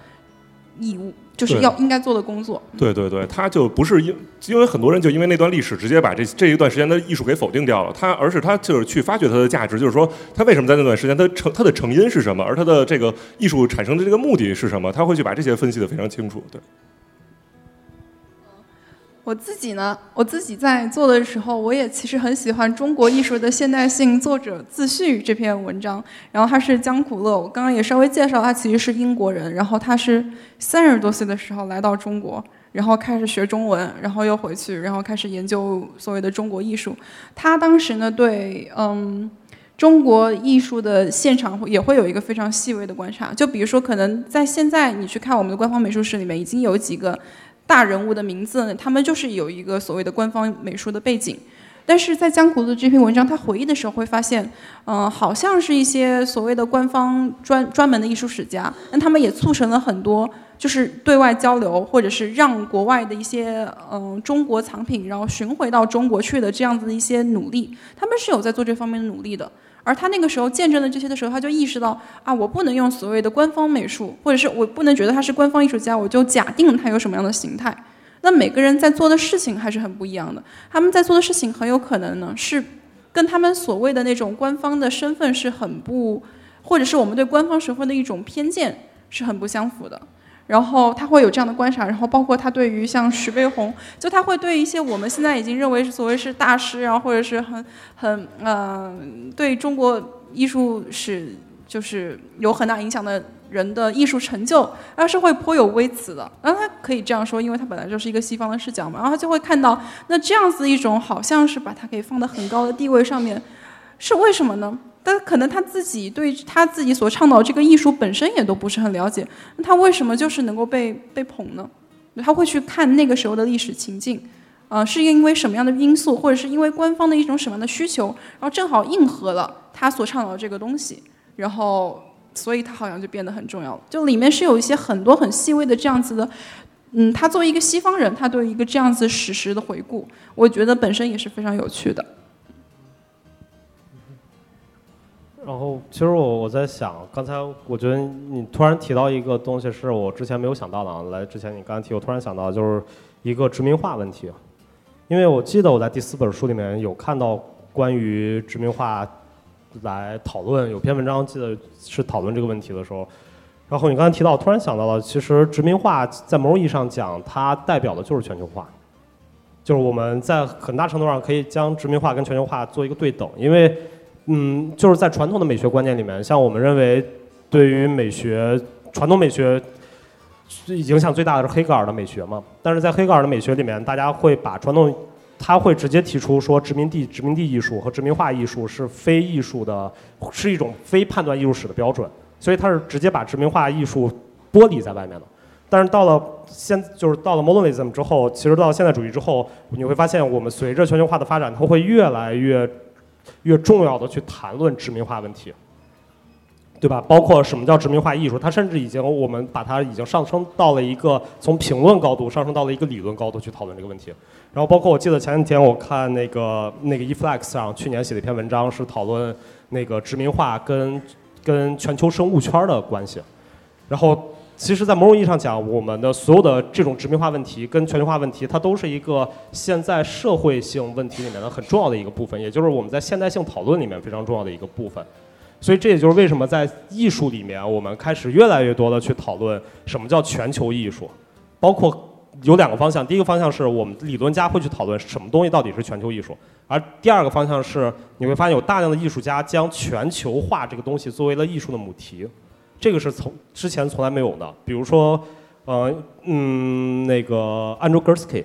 义务。就是要应该做的工作。对对对，他就不是因，因为很多人就因为那段历史直接把这这一段时间的艺术给否定掉了。他而是他就是去发掘它的价值，就是说他为什么在那段时间，他成他的成因是什么，而他的这个艺术产生的这个目的是什么，他会去把这些分析的非常清楚。对。我自己呢，我自己在做的时候，我也其实很喜欢《中国艺术的现代性作者自序》这篇文章。然后他是江苦乐，我刚刚也稍微介绍，他其实是英国人。然后他是三十多岁的时候来到中国，然后开始学中文，然后又回去，然后开始研究所谓的中国艺术。他当时呢，对嗯中国艺术的现场也会有一个非常细微的观察。就比如说，可能在现在你去看我们的官方美术室里面，已经有几个。大人物的名字，他们就是有一个所谓的官方美术的背景，但是在江湖的这篇文章，他回忆的时候会发现，嗯，好像是一些所谓的官方专专门的艺术史家，那他们也促成了很多就是对外交流，或者是让国外的一些嗯中国藏品然后寻回到中国去的这样子的一些努力，他们是有在做这方面的努力的。而他那个时候见证了这些的时候，他就意识到啊，我不能用所谓的官方美术，或者是我不能觉得他是官方艺术家，我就假定他有什么样的形态。那每个人在做的事情还是很不一样的，他们在做的事情很有可能呢是跟他们所谓的那种官方的身份是很不，或者是我们对官方身份的一种偏见是很不相符的。然后他会有这样的观察，然后包括他对于像徐悲鸿，就他会对一些我们现在已经认为是所谓是大师，然后或者是很很呃对中国艺术史就是有很大影响的人的艺术成就，他是会颇有微词的。然后他可以这样说，因为他本来就是一个西方的视角嘛，然后他就会看到那这样子一种好像是把他给放到很高的地位上面，是为什么呢？但可能他自己对他自己所倡导这个艺术本身也都不是很了解，那他为什么就是能够被被捧呢？他会去看那个时候的历史情境，啊，是因为什么样的因素，或者是因为官方的一种什么样的需求，然后正好应和了他所倡导的这个东西，然后所以他好像就变得很重要了。就里面是有一些很多很细微的这样子的，嗯，他作为一个西方人，他对一个这样子史实的回顾，我觉得本身也是非常有趣的。然后，其实我我在想，刚才我觉得你突然提到一个东西，是我之前没有想到的啊。来之前你刚才提，我突然想到就是一个殖民化问题，因为我记得我在第四本书里面有看到关于殖民化来讨论，有篇文章记得是讨论这个问题的时候，然后你刚才提到，突然想到了，其实殖民化在某种意义上讲，它代表的就是全球化，就是我们在很大程度上可以将殖民化跟全球化做一个对等，因为。嗯，就是在传统的美学观念里面，像我们认为，对于美学传统美学影响最大的是黑格尔的美学嘛。但是在黑格尔的美学里面，大家会把传统，他会直接提出说，殖民地殖民地艺术和殖民化艺术是非艺术的，是一种非判断艺术史的标准。所以他是直接把殖民化艺术剥离在外面的。但是到了现，就是到了 modernism 之后，其实到现代主义之后，你会发现，我们随着全球化的发展，它会越来越。越重要的去谈论殖民化问题，对吧？包括什么叫殖民化艺术，它甚至已经我们把它已经上升到了一个从评论高度上升到了一个理论高度去讨论这个问题。然后包括我记得前几天我看那个那个 eFlex 上去年写的一篇文章，是讨论那个殖民化跟跟全球生物圈的关系，然后。其实，在某种意义上讲，我们的所有的这种殖民化问题跟全球化问题，它都是一个现在社会性问题里面的很重要的一个部分，也就是我们在现代性讨论里面非常重要的一个部分。所以，这也就是为什么在艺术里面，我们开始越来越多的去讨论什么叫全球艺术，包括有两个方向。第一个方向是我们理论家会去讨论什么东西到底是全球艺术，而第二个方向是你会发现有大量的艺术家将全球化这个东西作为了艺术的母题。这个是从之前从来没有的，比如说，呃，嗯，那个 Andrew Gursky，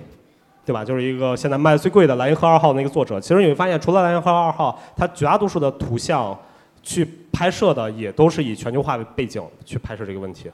对吧？就是一个现在卖的最贵的《莱茵河二号》那个作者。其实你会发现，除了《莱茵河二号》，他绝大多数的图像去拍摄的也都是以全球化为背景去拍摄这个问题。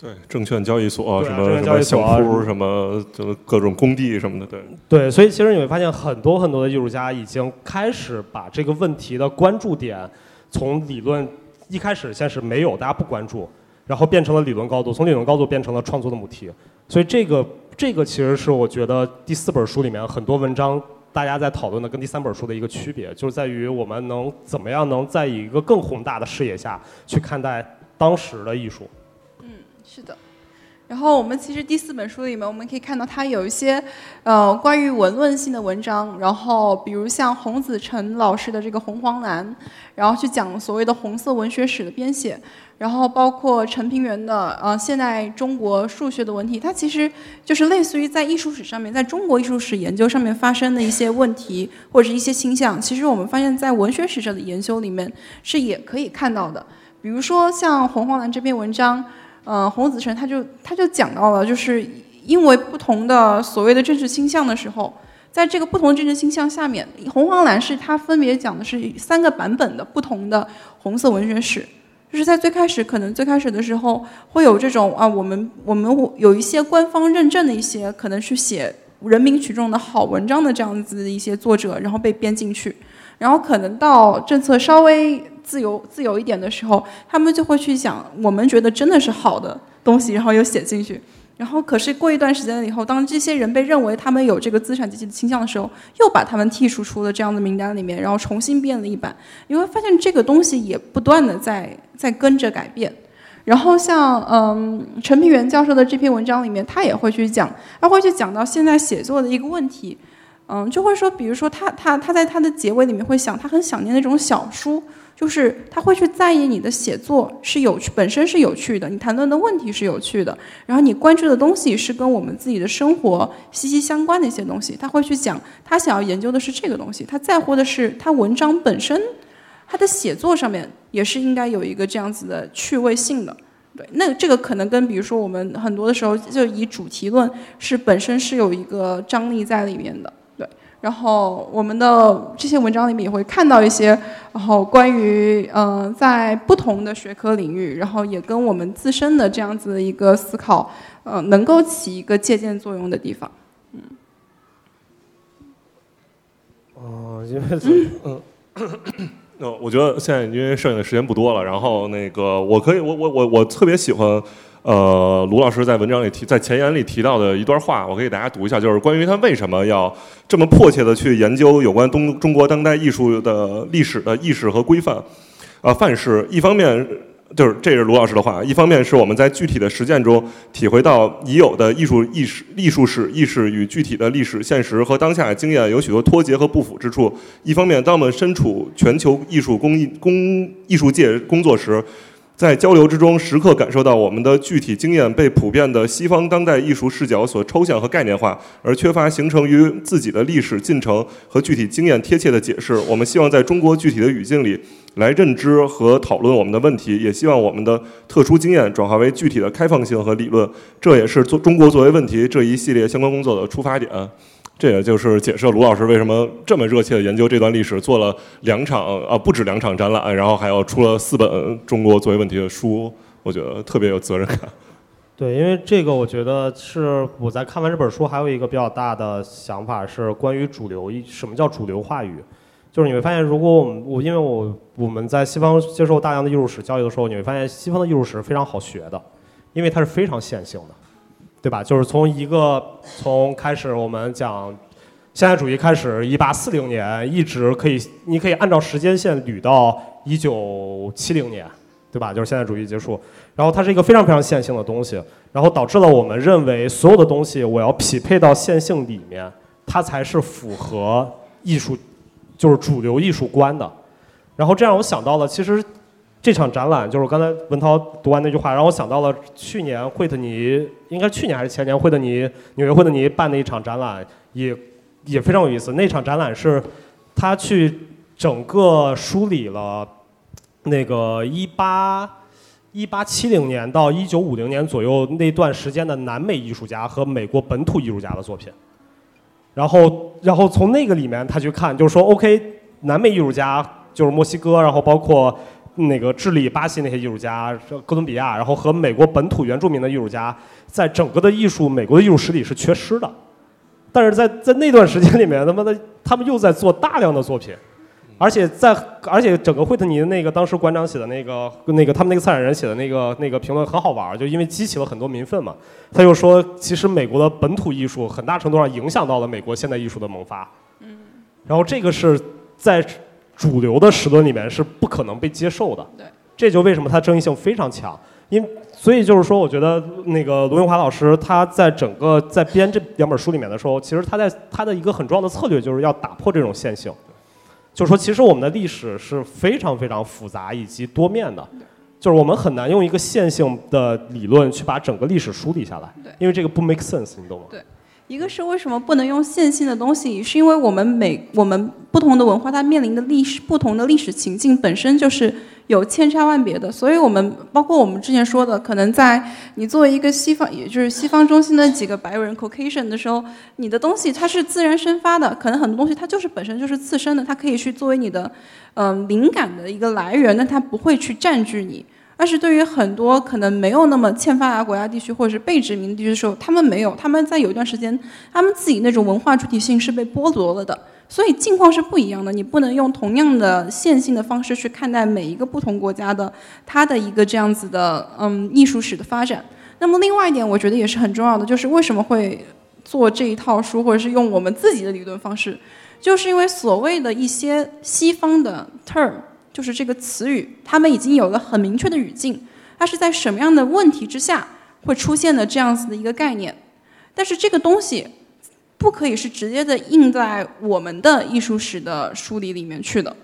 对，证券交易所什么什么小铺什么，就各种工地什么的，对。对，所以其实你会发现，很多很多的艺术家已经开始把这个问题的关注点从理论。一开始先是没有，大家不关注，然后变成了理论高度，从理论高度变成了创作的母题。所以这个这个其实是我觉得第四本书里面很多文章大家在讨论的跟第三本书的一个区别，就是在于我们能怎么样能在以一个更宏大的视野下去看待当时的艺术。嗯是的。然后我们其实第四本书里面，我们可以看到它有一些，呃，关于文论性的文章。然后比如像洪子成老师的这个《红黄蓝》，然后去讲所谓的红色文学史的编写。然后包括陈平原的呃现代中国数学的问题，它其实就是类似于在艺术史上面，在中国艺术史研究上面发生的一些问题或者是一些倾向。其实我们发现，在文学史上的研究里面是也可以看到的。比如说像《红黄蓝》这篇文章。呃，洪子辰他就他就讲到了，就是因为不同的所谓的政治倾向的时候，在这个不同政治倾向下面，红黄蓝是它分别讲的是三个版本的不同的红色文学史，就是在最开始可能最开始的时候会有这种啊，我们我们有一些官方认证的一些可能去写人民群众的好文章的这样子的一些作者，然后被编进去，然后可能到政策稍微。自由自由一点的时候，他们就会去想我们觉得真的是好的东西，然后又写进去。然后可是过一段时间了以后，当这些人被认为他们有这个资产阶级的倾向的时候，又把他们剔除出了这样的名单里面，然后重新编了一版。你会发现这个东西也不断的在在跟着改变。然后像嗯陈平原教授的这篇文章里面，他也会去讲，他会去讲到现在写作的一个问题。嗯，就会说，比如说他他他在他的结尾里面会想，他很想念那种小书。就是他会去在意你的写作是有趣，本身是有趣的，你谈论的问题是有趣的，然后你关注的东西是跟我们自己的生活息息相关的一些东西，他会去讲，他想要研究的是这个东西，他在乎的是他文章本身，他的写作上面也是应该有一个这样子的趣味性的，对，那这个可能跟比如说我们很多的时候就以主题论是本身是有一个张力在里面的。然后我们的这些文章里面也会看到一些，然后关于嗯，在不同的学科领域，然后也跟我们自身的这样子的一个思考，呃，能够起一个借鉴作用的地方，嗯。哦，因为嗯，那 我觉得现在因为剩下的时间不多了，然后那个我可以，我我我我特别喜欢。呃，卢老师在文章里提，在前言里提到的一段话，我可以给大家读一下，就是关于他为什么要这么迫切的去研究有关东中国当代艺术的历史的意识和规范。啊，范式一方面就是这是卢老师的话，一方面是我们在具体的实践中体会到已有的艺术意识、艺术史意识与具体的历史现实和当下经验有许多脱节和不符之处。一方面，当我们身处全球艺术工艺工艺术界工作时，在交流之中，时刻感受到我们的具体经验被普遍的西方当代艺术视角所抽象和概念化，而缺乏形成于自己的历史进程和具体经验贴切的解释。我们希望在中国具体的语境里来认知和讨论我们的问题，也希望我们的特殊经验转化为具体的开放性和理论。这也是做中国作为问题这一系列相关工作的出发点。这也就是解释卢老师为什么这么热切的研究这段历史，做了两场啊，不止两场展览，然后还要出了四本中国作为问题的书，我觉得特别有责任感。对，因为这个我觉得是我在看完这本书，还有一个比较大的想法是关于主流什么叫主流话语，就是你会发现，如果我们我因为我我们在西方接受大量的艺术史教育的时候，你会发现西方的艺术史非常好学的，因为它是非常线性的。对吧？就是从一个从开始我们讲现代主义开始，一八四零年一直可以，你可以按照时间线捋到一九七零年，对吧？就是现代主义结束，然后它是一个非常非常线性的东西，然后导致了我们认为所有的东西我要匹配到线性里面，它才是符合艺术，就是主流艺术观的。然后这样我想到了，其实。这场展览就是刚才文涛读完那句话，让我想到了去年惠特尼，应该去年还是前年惠特尼纽约惠特尼办的一场展览，也也非常有意思。那场展览是他去整个梳理了那个一八一八七零年到一九五零年左右那段时间的南美艺术家和美国本土艺术家的作品，然后然后从那个里面他去看，就是说 OK，南美艺术家就是墨西哥，然后包括。那个智利、巴西那些艺术家，哥伦比亚，然后和美国本土原住民的艺术家，在整个的艺术，美国的艺术史里是缺失的。但是在在那段时间里面，他妈的，他们又在做大量的作品，而且在而且整个惠特尼的那个当时馆长写的那个那个他们那个策展人写的那个那个评论很好玩，就因为激起了很多民愤嘛。他又说，其实美国的本土艺术很大程度上影响到了美国现代艺术的萌发。嗯。然后这个是在主流的史论里面是不可能被接受的。对。这就为什么它争议性非常强，因所以就是说，我觉得那个罗永华老师他在整个在编这两本书里面的时候，其实他在他的一个很重要的策略就是要打破这种线性，就是说，其实我们的历史是非常非常复杂以及多面的，就是我们很难用一个线性的理论去把整个历史梳理下来，因为这个不 make sense，你懂吗？对。一个是为什么不能用线性的东西，是因为我们每我们不同的文化，它面临的历史不同的历史情境本身就是有千差万别的，所以我们包括我们之前说的，可能在你作为一个西方，也就是西方中心的几个白人 Caucasian 的时候，你的东西它是自然生发的，可能很多东西它就是本身就是自身的，它可以去作为你的嗯灵感的一个来源，但它不会去占据你。但是对于很多可能没有那么欠发达国家地区或者是被殖民地区的时候，他们没有，他们在有一段时间，他们自己那种文化主体性是被剥夺了的，所以境况是不一样的。你不能用同样的线性的方式去看待每一个不同国家的它的一个这样子的嗯艺术史的发展。那么另外一点，我觉得也是很重要的，就是为什么会做这一套书，或者是用我们自己的理论方式，就是因为所谓的一些西方的 term。就是这个词语，他们已经有了很明确的语境，它是在什么样的问题之下会出现的这样子的一个概念，但是这个东西不可以是直接的印在我们的艺术史的书里里面去的，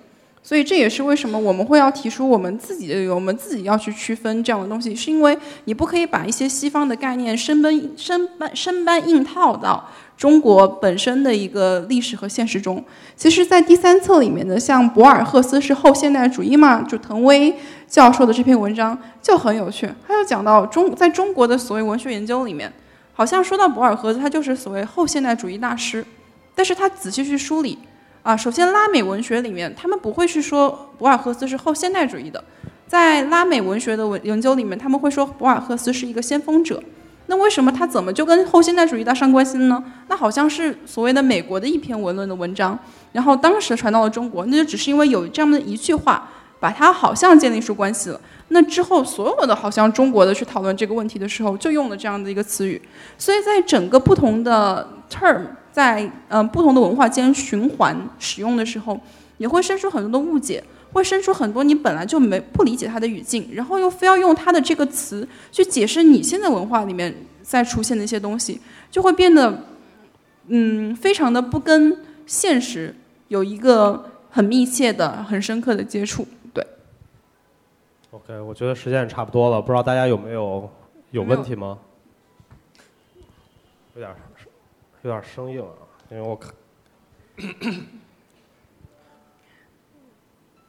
所以这也是为什么我们会要提出我们自己的，我们自己要去区分这样的东西，是因为你不可以把一些西方的概念生搬生搬生搬硬套到。中国本身的一个历史和现实中，其实，在第三册里面的，像博尔赫斯是后现代主义嘛，就滕威教授的这篇文章就很有趣。他就讲到中在中国的所谓文学研究里面，好像说到博尔赫斯，他就是所谓后现代主义大师。但是他仔细去梳理，啊，首先拉美文学里面，他们不会去说博尔赫斯是后现代主义的，在拉美文学的文研究里面，他们会说博尔赫斯是一个先锋者。那为什么他怎么就跟后现代主义搭上关系呢？那好像是所谓的美国的一篇文论的文章，然后当时传到了中国，那就只是因为有这样的一句话，把它好像建立出关系了。那之后所有的好像中国的去讨论这个问题的时候，就用了这样的一个词语。所以在整个不同的 term 在嗯不同的文化间循环使用的时候，也会生出很多的误解。会生出很多你本来就没不理解它的语境，然后又非要用它的这个词去解释你现在文化里面在出现的一些东西，就会变得嗯非常的不跟现实有一个很密切的、很深刻的接触。对。OK，我觉得时间也差不多了，不知道大家有没有有问题吗？有点有点生硬啊，因为我看。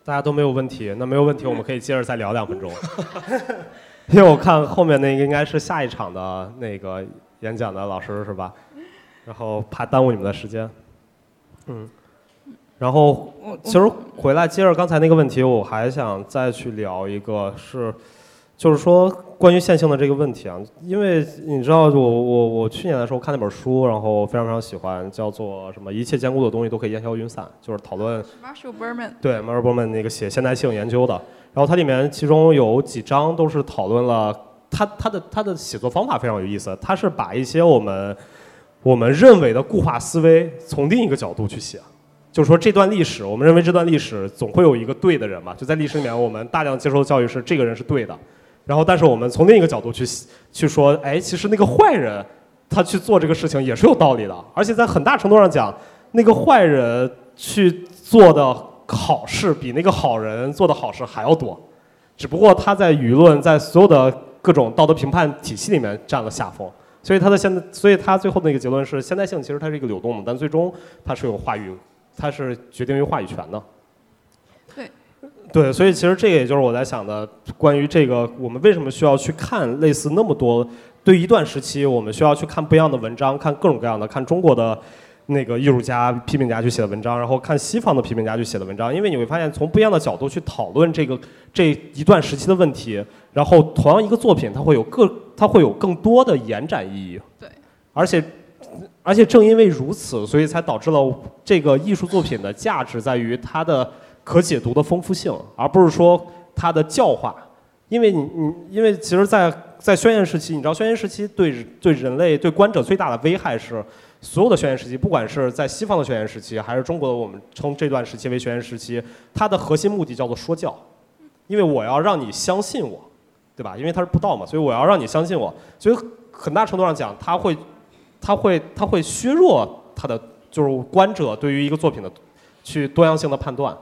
大家都没有问题，那没有问题，我们可以接着再聊两分钟。因为我看后面那个应该是下一场的那个演讲的老师是吧？然后怕耽误你们的时间。嗯。然后其实回来接着刚才那个问题，我还想再去聊一个，是。就是说，关于线性的这个问题啊，因为你知道，我我我去年的时候看那本书，然后非常非常喜欢，叫做什么“一切坚固的东西都可以烟消云散”，就是讨论。Marshall Berman。对，Marshall Berman 那个写现代性研究的，然后它里面其中有几章都是讨论了他他的他的写作方法非常有意思，他是把一些我们我们认为的固化思维从另一个角度去写，就是说这段历史，我们认为这段历史总会有一个对的人嘛，就在历史里面，我们大量接受的教育是这个人是对的。然后，但是我们从另一个角度去去说，哎，其实那个坏人，他去做这个事情也是有道理的，而且在很大程度上讲，那个坏人去做的好事比那个好人做的好事还要多，只不过他在舆论在所有的各种道德评判体系里面占了下风，所以他的现在，所以他最后那个结论是，现代性其实它是一个流动的，但最终它是有话语，它是决定于话语权的。对，所以其实这个也就是我在想的，关于这个我们为什么需要去看类似那么多，对一段时期我们需要去看不一样的文章，看各种各样的，看中国的那个艺术家、批评家去写的文章，然后看西方的批评家去写的文章，因为你会发现从不一样的角度去讨论这个这一段时期的问题，然后同样一个作品，它会有各它会有更多的延展意义。对，而且而且正因为如此，所以才导致了这个艺术作品的价值在于它的。可解读的丰富性，而不是说它的教化。因为你你因为其实在，在宣言时期，你知道宣言时期对对人类对观者最大的危害是，所有的宣言时期，不管是在西方的宣言时期，还是中国的我们称这段时期为宣言时期，它的核心目的叫做说教，因为我要让你相信我，对吧？因为它是不道嘛，所以我要让你相信我，所以很大程度上讲，它会，它会它会削弱它的就是观者对于一个作品的去多样性的判断。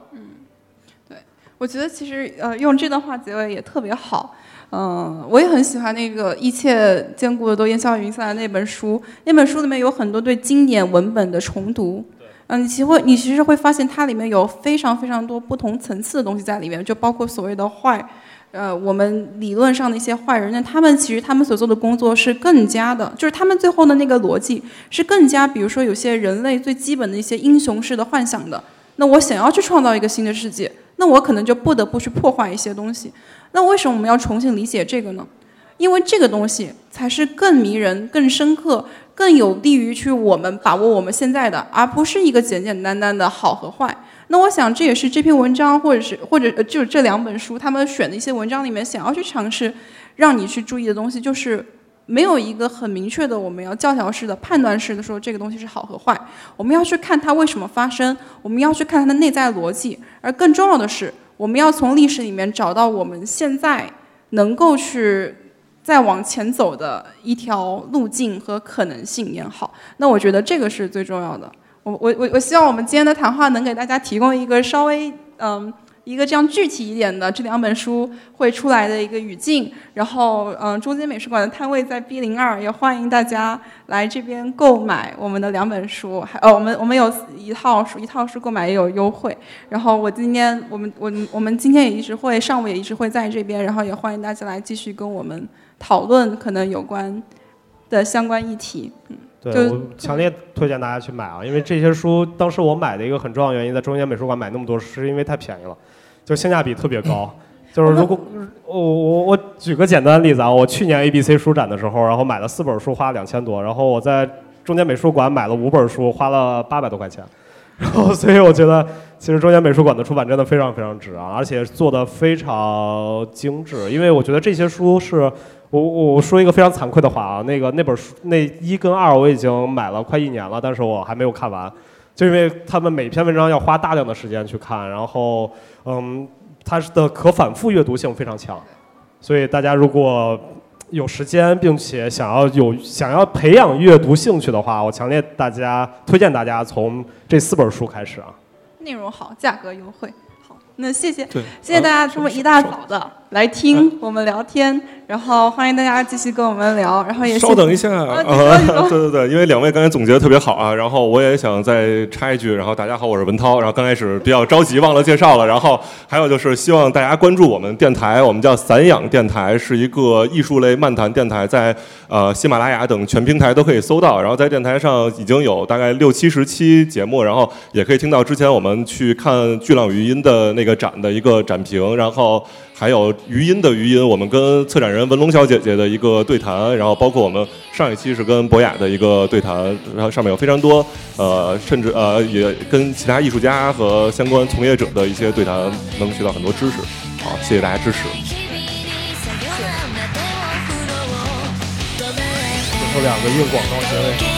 我觉得其实呃用这段话结尾也特别好，嗯，我也很喜欢那个一切坚固的都烟消云散的那本书，那本书里面有很多对经典文本的重读，嗯，你其实会你其实会发现它里面有非常非常多不同层次的东西在里面，就包括所谓的坏，呃，我们理论上的一些坏人，那他们其实他们所做的工作是更加的，就是他们最后的那个逻辑是更加，比如说有些人类最基本的一些英雄式的幻想的，那我想要去创造一个新的世界。那我可能就不得不去破坏一些东西。那为什么我们要重新理解这个呢？因为这个东西才是更迷人、更深刻、更有利于去我们把握我们现在的，而不是一个简简单单的好和坏。那我想这也是这篇文章，或者是或者就是这两本书他们选的一些文章里面想要去尝试让你去注意的东西，就是。没有一个很明确的，我们要教条式的、判断式的说这个东西是好和坏。我们要去看它为什么发生，我们要去看它的内在逻辑。而更重要的是，我们要从历史里面找到我们现在能够去再往前走的一条路径和可能性也好。那我觉得这个是最重要的。我我我我希望我们今天的谈话能给大家提供一个稍微嗯。一个这样具体一点的这两本书会出来的一个语境，然后嗯，中间美术馆的摊位在 B 零二，也欢迎大家来这边购买我们的两本书，还呃我们我们有一套书一套书购买也有优惠，然后我今天我们我我们今天也一直会上午也一直会在这边，然后也欢迎大家来继续跟我们讨论可能有关的相关议题，嗯，对我强烈推荐大家去买啊，因为这些书当时我买的一个很重要原因，在中间美术馆买那么多，是因为太便宜了。就性价比特别高，就是如果我我我举个简单的例子啊，我去年 A B C 书展的时候，然后买了四本书，花了两千多，然后我在中间美术馆买了五本书，花了八百多块钱，然后所以我觉得其实中间美术馆的出版真的非常非常值啊，而且做的非常精致，因为我觉得这些书是我我说一个非常惭愧的话啊，那个那本书那一跟二我已经买了快一年了，但是我还没有看完。就因为他们每篇文章要花大量的时间去看，然后，嗯，它的可反复阅读性非常强，所以大家如果有时间，并且想要有想要培养阅读兴趣的话，我强烈大家推荐大家从这四本书开始啊。内容好，价格优惠。好那谢谢，谢谢大家这么一大早的来听我们聊天，然后欢迎大家继续跟我们聊，然后也稍等一下啊，对对对，因为两位刚才总结的特别好啊，然后我也想再插一句，然后大家好，我是文涛，然后刚开始比较着急忘了介绍了，然后还有就是希望大家关注我们电台，我们叫散养电台，是一个艺术类漫谈电台，在呃喜马拉雅等全平台都可以搜到，然后在电台上已经有大概六七十期节目，然后也可以听到之前我们去看巨浪语音的那。个展的一个展评，然后还有余音的余音，我们跟策展人文龙小姐姐的一个对谈，然后包括我们上一期是跟博雅的一个对谈，然后上面有非常多呃，甚至呃也跟其他艺术家和相关从业者的一些对谈，能学到很多知识。好，谢谢大家支持。最后两个硬广告结尾。